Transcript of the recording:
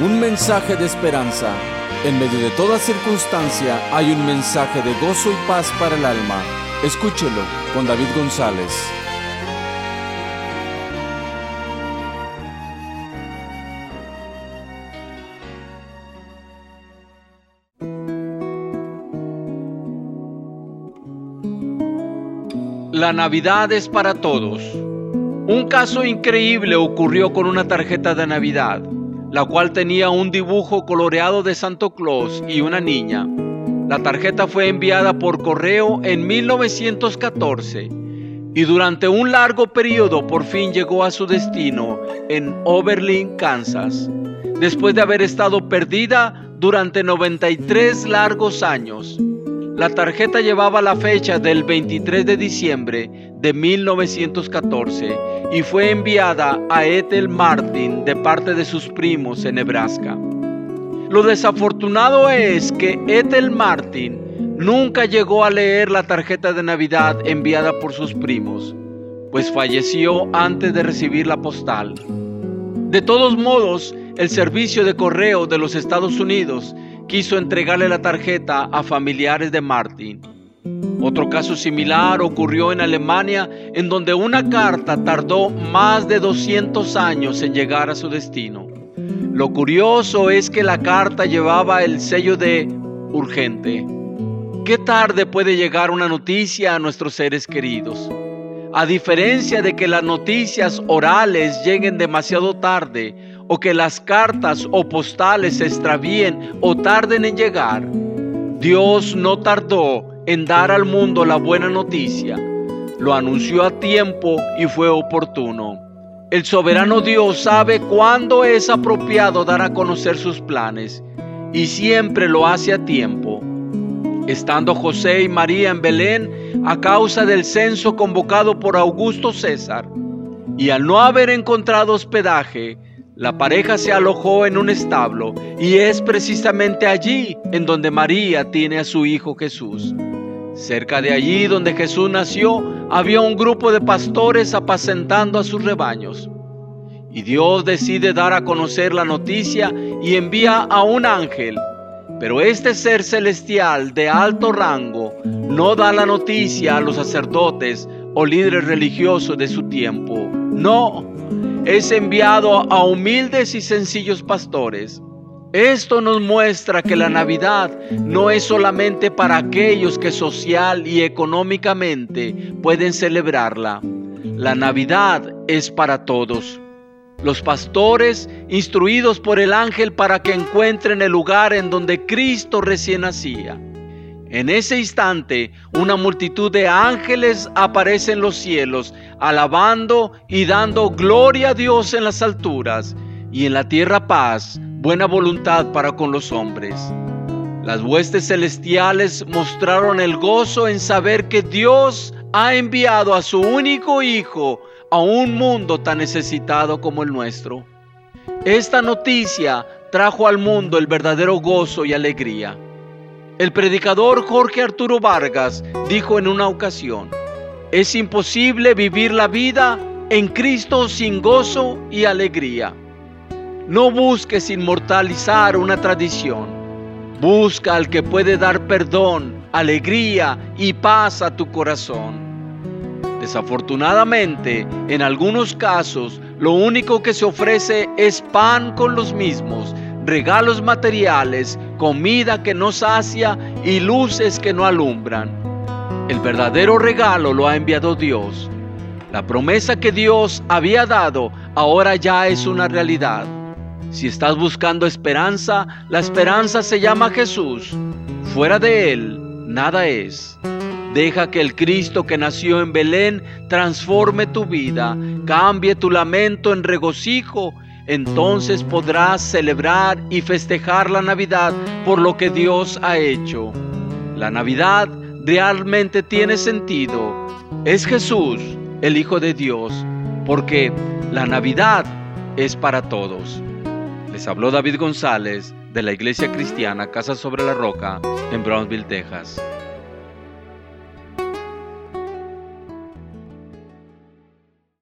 un mensaje de esperanza. En medio de toda circunstancia hay un mensaje de gozo y paz para el alma. Escúchelo con David González. La Navidad es para todos. Un caso increíble ocurrió con una tarjeta de Navidad, la cual tenía un dibujo coloreado de Santo Claus y una niña. La tarjeta fue enviada por correo en 1914 y durante un largo periodo por fin llegó a su destino en Oberlin, Kansas, después de haber estado perdida durante 93 largos años. La tarjeta llevaba la fecha del 23 de diciembre de 1914 y fue enviada a Ethel Martin de parte de sus primos en Nebraska. Lo desafortunado es que Ethel Martin nunca llegó a leer la tarjeta de Navidad enviada por sus primos, pues falleció antes de recibir la postal. De todos modos, el servicio de correo de los Estados Unidos quiso entregarle la tarjeta a familiares de Martin. Otro caso similar ocurrió en Alemania, en donde una carta tardó más de 200 años en llegar a su destino. Lo curioso es que la carta llevaba el sello de urgente. ¿Qué tarde puede llegar una noticia a nuestros seres queridos? A diferencia de que las noticias orales lleguen demasiado tarde, o que las cartas o postales se extravíen o tarden en llegar, Dios no tardó en dar al mundo la buena noticia. Lo anunció a tiempo y fue oportuno. El soberano Dios sabe cuándo es apropiado dar a conocer sus planes y siempre lo hace a tiempo. Estando José y María en Belén a causa del censo convocado por Augusto César, y al no haber encontrado hospedaje, la pareja se alojó en un establo y es precisamente allí en donde María tiene a su hijo Jesús. Cerca de allí donde Jesús nació había un grupo de pastores apacentando a sus rebaños. Y Dios decide dar a conocer la noticia y envía a un ángel. Pero este ser celestial de alto rango no da la noticia a los sacerdotes o líderes religiosos de su tiempo. No, es enviado a humildes y sencillos pastores. Esto nos muestra que la Navidad no es solamente para aquellos que social y económicamente pueden celebrarla. La Navidad es para todos. Los pastores, instruidos por el ángel para que encuentren el lugar en donde Cristo recién nacía. En ese instante, una multitud de ángeles aparece en los cielos, alabando y dando gloria a Dios en las alturas, y en la tierra paz, buena voluntad para con los hombres. Las huestes celestiales mostraron el gozo en saber que Dios ha enviado a su único Hijo a un mundo tan necesitado como el nuestro. Esta noticia trajo al mundo el verdadero gozo y alegría. El predicador Jorge Arturo Vargas dijo en una ocasión, es imposible vivir la vida en Cristo sin gozo y alegría. No busques inmortalizar una tradición. Busca al que puede dar perdón, alegría y paz a tu corazón. Desafortunadamente, en algunos casos, lo único que se ofrece es pan con los mismos, regalos materiales, comida que no sacia y luces que no alumbran. El verdadero regalo lo ha enviado Dios. La promesa que Dios había dado ahora ya es una realidad. Si estás buscando esperanza, la esperanza se llama Jesús. Fuera de Él, nada es. Deja que el Cristo que nació en Belén transforme tu vida, cambie tu lamento en regocijo entonces podrás celebrar y festejar la Navidad por lo que Dios ha hecho. La Navidad realmente tiene sentido. Es Jesús, el Hijo de Dios, porque la Navidad es para todos. Les habló David González de la Iglesia Cristiana Casa sobre la Roca en Brownsville, Texas.